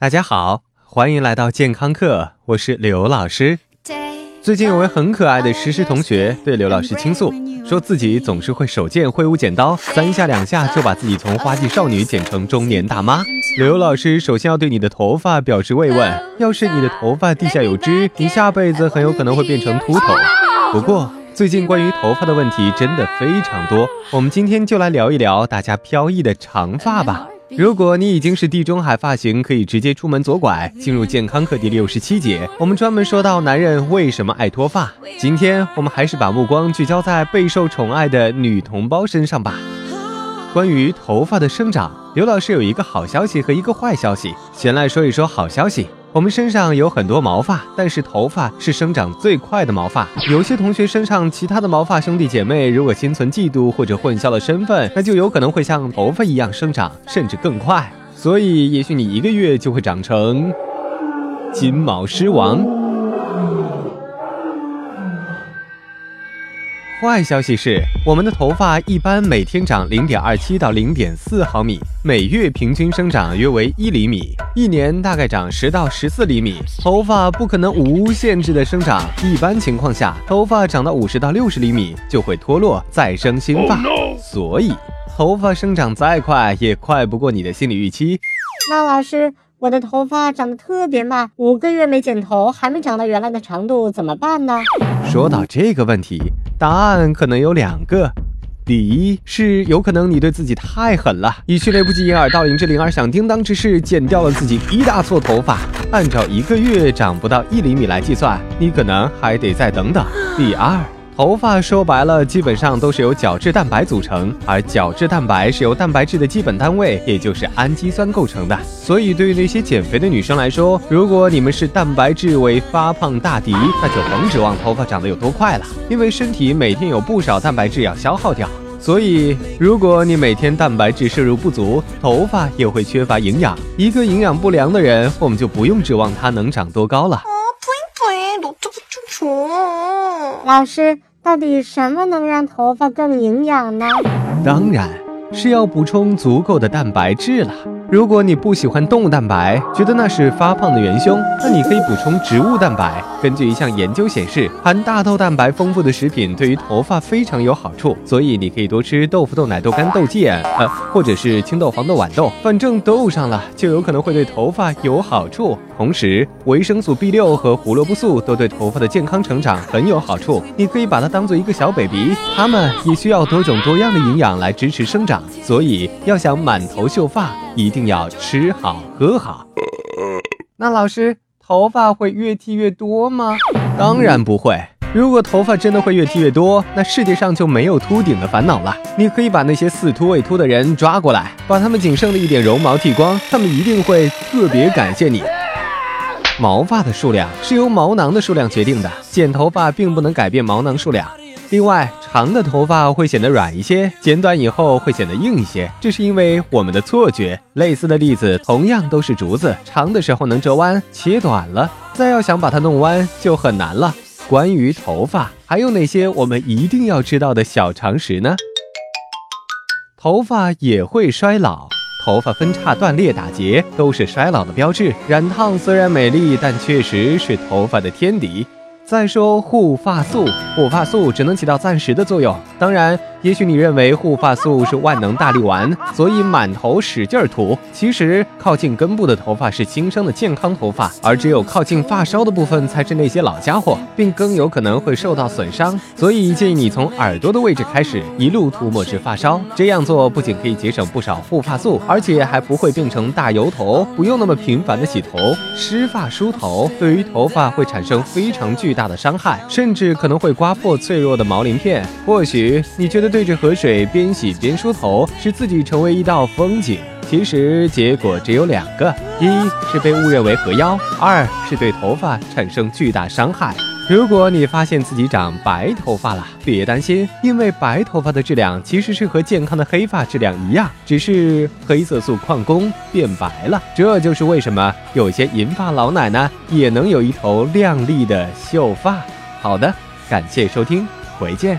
大家好，欢迎来到健康课，我是刘老师。最近有位很可爱的诗诗同学对刘老师倾诉，说自己总是会手贱挥舞剪刀，三下两下就把自己从花季少女剪成中年大妈。刘老师首先要对你的头发表示慰问，要是你的头发地下有知，你下辈子很有可能会变成秃头。不过最近关于头发的问题真的非常多，我们今天就来聊一聊大家飘逸的长发吧。如果你已经是地中海发型，可以直接出门左拐，进入健康课第六十七节，我们专门说到男人为什么爱脱发。今天我们还是把目光聚焦在备受宠爱的女同胞身上吧。关于头发的生长，刘老师有一个好消息和一个坏消息。先来说一说好消息。我们身上有很多毛发，但是头发是生长最快的毛发。有些同学身上其他的毛发兄弟姐妹，如果心存嫉妒或者混淆了身份，那就有可能会像头发一样生长，甚至更快。所以，也许你一个月就会长成金毛狮王。坏消息是，我们的头发一般每天长零点二七到零点四毫米，每月平均生长约为一厘米，一年大概长十到十四厘米。头发不可能无限制的生长，一般情况下，头发长到五十到六十厘米就会脱落，再生新发。所以，头发生长再快，也快不过你的心理预期。那老师。我的头发长得特别慢，五个月没剪头，还没长到原来的长度，怎么办呢？说到这个问题，答案可能有两个。第一是有可能你对自己太狠了，以迅雷不及掩耳盗铃之铃而响叮当之势剪掉了自己一大撮头发，按照一个月长不到一厘米来计算，你可能还得再等等。第二。头发说白了，基本上都是由角质蛋白组成，而角质蛋白是由蛋白质的基本单位，也就是氨基酸构成的。所以，对于那些减肥的女生来说，如果你们是蛋白质为发胖大敌，那就甭指望头发长得有多快了，因为身体每天有不少蛋白质要消耗掉。所以，如果你每天蛋白质摄入不足，头发也会缺乏营养。一个营养不良的人，我们就不用指望他能长多高了。老师。到底什么能让头发更营养呢？当然是要补充足够的蛋白质了。如果你不喜欢动物蛋白，觉得那是发胖的元凶，那你可以补充植物蛋白。根据一项研究显示，含大豆蛋白丰富的食品对于头发非常有好处，所以你可以多吃豆腐、豆奶、豆干、豆芥，呃，或者是青豆、黄豆、豌豆，反正豆上了就有可能会对头发有好处。同时，维生素 B 六和胡萝卜素都对头发的健康成长很有好处，你可以把它当做一个小 baby，它们也需要多种多样的营养来支持生长，所以要想满头秀发。一定要吃好喝好。那老师，头发会越剃越多吗？当然不会。如果头发真的会越剃越多，那世界上就没有秃顶的烦恼了。你可以把那些似秃未秃的人抓过来，把他们仅剩的一点绒毛剃光，他们一定会特别感谢你。毛发的数量是由毛囊的数量决定的，剪头发并不能改变毛囊数量。另外，长的头发会显得软一些，剪短以后会显得硬一些，这是因为我们的错觉。类似的例子，同样都是竹子，长的时候能折弯，切短了，再要想把它弄弯就很难了。关于头发，还有哪些我们一定要知道的小常识呢？头发也会衰老，头发分叉、断裂、打结都是衰老的标志。染烫虽然美丽，但确实是头发的天敌。再说护发素，护发素只能起到暂时的作用，当然。也许你认为护发素是万能大力丸，所以满头使劲涂。其实靠近根部的头发是新生的健康头发，而只有靠近发梢的部分才是那些老家伙，并更有可能会受到损伤。所以建议你从耳朵的位置开始，一路涂抹至发梢。这样做不仅可以节省不少护发素，而且还不会变成大油头，不用那么频繁的洗头。湿发梳头对于头发会产生非常巨大的伤害，甚至可能会刮破脆弱的毛鳞片。或许你觉得。对着河水边洗边梳头，使自己成为一道风景。其实结果只有两个：一是被误认为河妖，二是对头发产生巨大伤害。如果你发现自己长白头发了，别担心，因为白头发的质量其实是和健康的黑发质量一样，只是黑色素矿工变白了。这就是为什么有些银发老奶奶也能有一头亮丽的秀发。好的，感谢收听，回见。